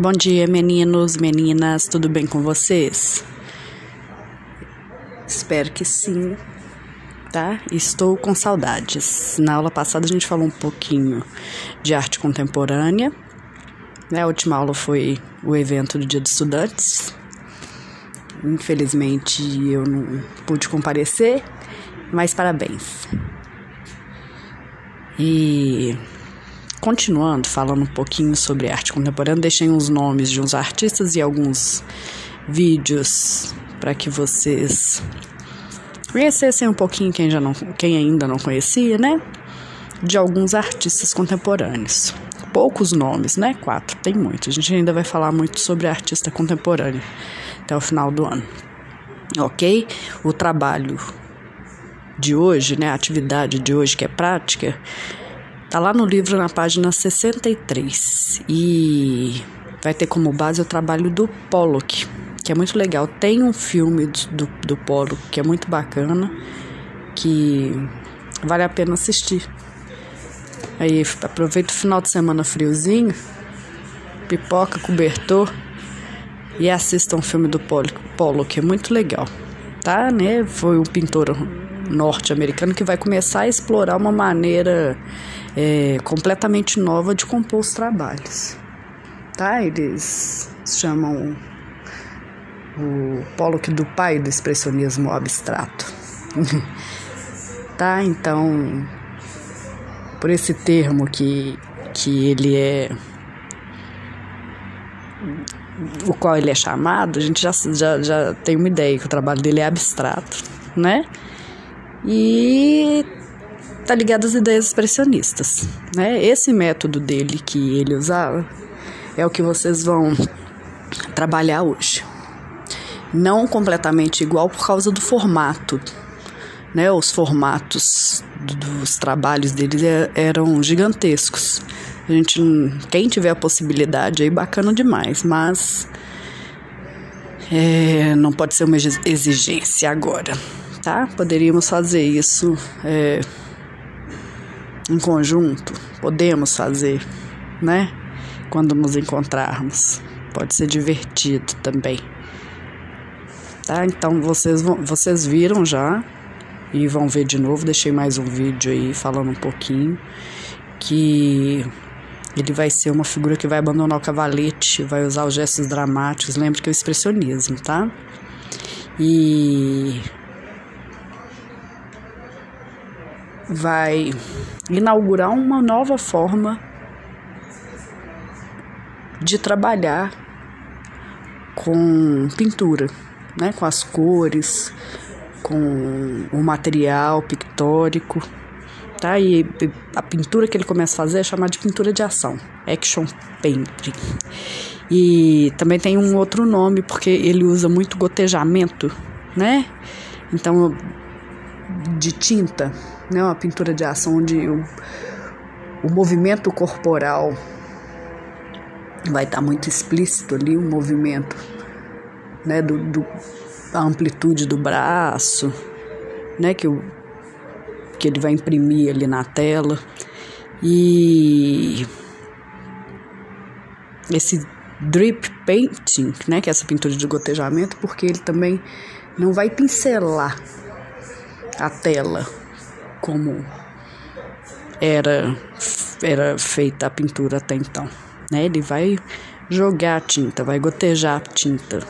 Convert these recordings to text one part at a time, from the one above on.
Bom dia, meninos, meninas, tudo bem com vocês? Espero que sim, tá? Estou com saudades. Na aula passada a gente falou um pouquinho de arte contemporânea. Né? A última aula foi o evento do Dia dos Estudantes. Infelizmente eu não pude comparecer, mas parabéns. E Continuando, falando um pouquinho sobre arte contemporânea, deixei uns nomes de uns artistas e alguns vídeos para que vocês conhecessem um pouquinho quem, já não, quem ainda não conhecia, né? De alguns artistas contemporâneos. Poucos nomes, né? Quatro, tem muito. A gente ainda vai falar muito sobre artista contemporâneo até o final do ano. Ok? O trabalho de hoje, né? A atividade de hoje, que é prática, Tá lá no livro na página 63 e vai ter como base o trabalho do Pollock, que é muito legal. Tem um filme do, do Pollock que é muito bacana, que vale a pena assistir. Aí aproveita o final de semana friozinho, pipoca, cobertor e assista um filme do Pollock, Pollock é muito legal, tá? Né? Foi um pintor norte-americano que vai começar a explorar uma maneira é, completamente nova de compor os trabalhos. Tá? Eles chamam o Pollock do pai do expressionismo abstrato. tá? Então, por esse termo que, que ele é o qual ele é chamado, a gente já, já, já tem uma ideia que o trabalho dele é abstrato, né? E está ligado às ideias expressionistas. Né? Esse método dele que ele usava é o que vocês vão trabalhar hoje. Não completamente igual por causa do formato. Né? Os formatos dos trabalhos dele é, eram gigantescos. A gente, quem tiver a possibilidade aí, bacana demais, mas é, não pode ser uma exigência agora, tá? Poderíamos fazer isso é, em conjunto, podemos fazer, né? Quando nos encontrarmos. Pode ser divertido também. Tá? Então vocês vão, vocês viram já e vão ver de novo. Deixei mais um vídeo aí falando um pouquinho que ele vai ser uma figura que vai abandonar o cavalete, vai usar os gestos dramáticos. Lembre que é o expressionismo, tá? E vai inaugurar uma nova forma de trabalhar com pintura, né? com as cores, com o material pictórico. Tá? E a pintura que ele começa a fazer é chamada de pintura de ação, action painting. E também tem um outro nome porque ele usa muito gotejamento, né? Então, de tinta, né? Uma pintura de ação onde o, o movimento corporal vai estar tá muito explícito ali, o movimento, né? Do, do, a amplitude do braço, né? Que, o, que ele vai imprimir ali na tela. E esse drip painting, né, que é essa pintura de gotejamento, porque ele também não vai pincelar a tela como era era feita a pintura até então, né? Ele vai jogar a tinta, vai gotejar a tinta,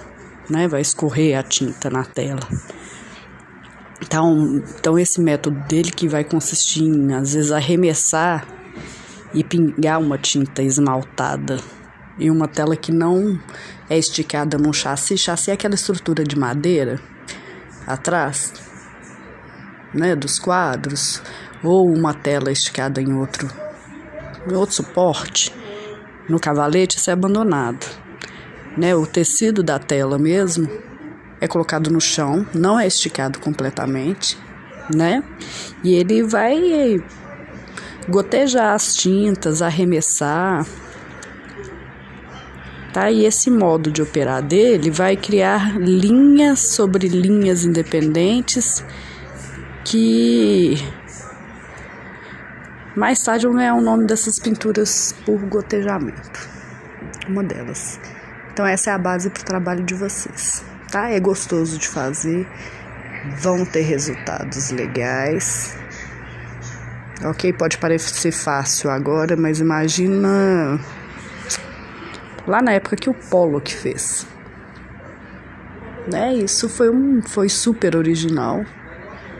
né? Vai escorrer a tinta na tela. Então, então esse método dele que vai consistir em às vezes arremessar e pingar uma tinta esmaltada em uma tela que não é esticada num chassi. Chassi é aquela estrutura de madeira atrás né, dos quadros, ou uma tela esticada em outro, em outro suporte, no cavalete, isso é abandonado. Né? O tecido da tela mesmo é colocado no chão, não é esticado completamente, né? E ele vai gotejar as tintas, arremessar, tá? E esse modo de operar dele vai criar linhas sobre linhas independentes que mais tarde vão ganhar o nome dessas pinturas por gotejamento. uma delas. Então essa é a base para o trabalho de vocês, tá? É gostoso de fazer, vão ter resultados legais. Ok, pode parecer fácil agora, mas imagina lá na época que o Polo que fez. Né? Isso foi, um, foi super original.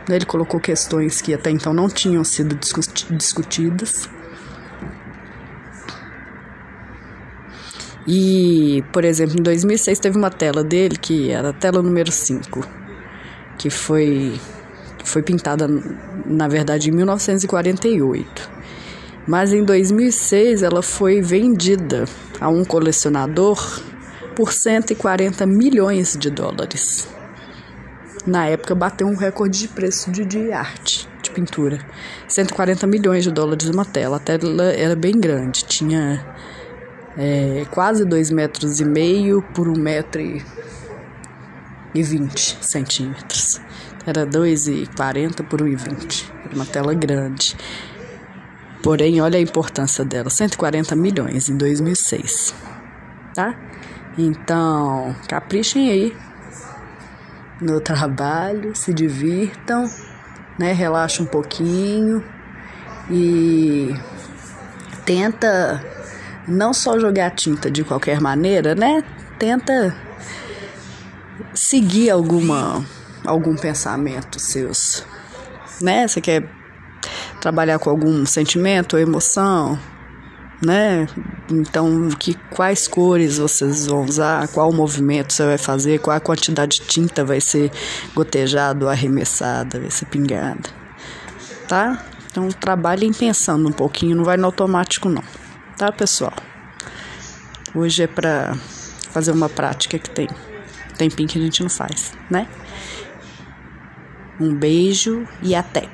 Né? Ele colocou questões que até então não tinham sido discutidas. E, por exemplo, em 2006 teve uma tela dele que era a tela número 5, que foi, foi pintada, na verdade, em 1948. Mas em 2006 ela foi vendida a um colecionador por 140 milhões de dólares. Na época bateu um recorde de preço de, de arte, de pintura. 140 milhões de dólares uma tela. A tela era bem grande, tinha é, quase 2 metros e meio por 1 um metro e 20 centímetros. Era 2,40 por 1,20. Era uma tela grande. Porém, olha a importância dela: 140 milhões em 2006. Tá? Então, caprichem aí no trabalho, se divirtam, né? Relaxa um pouquinho e tenta não só jogar tinta de qualquer maneira, né? Tenta seguir alguma algum pensamento seus, né? Você quer trabalhar com algum sentimento ou emoção, né? Então, que quais cores vocês vão usar, qual movimento você vai fazer, qual a quantidade de tinta vai ser gotejada arremessada, vai ser pingada, tá? Então, trabalhem pensando um pouquinho, não vai no automático não, tá, pessoal? Hoje é para fazer uma prática que tem tempinho que a gente não faz, né? Um beijo e até.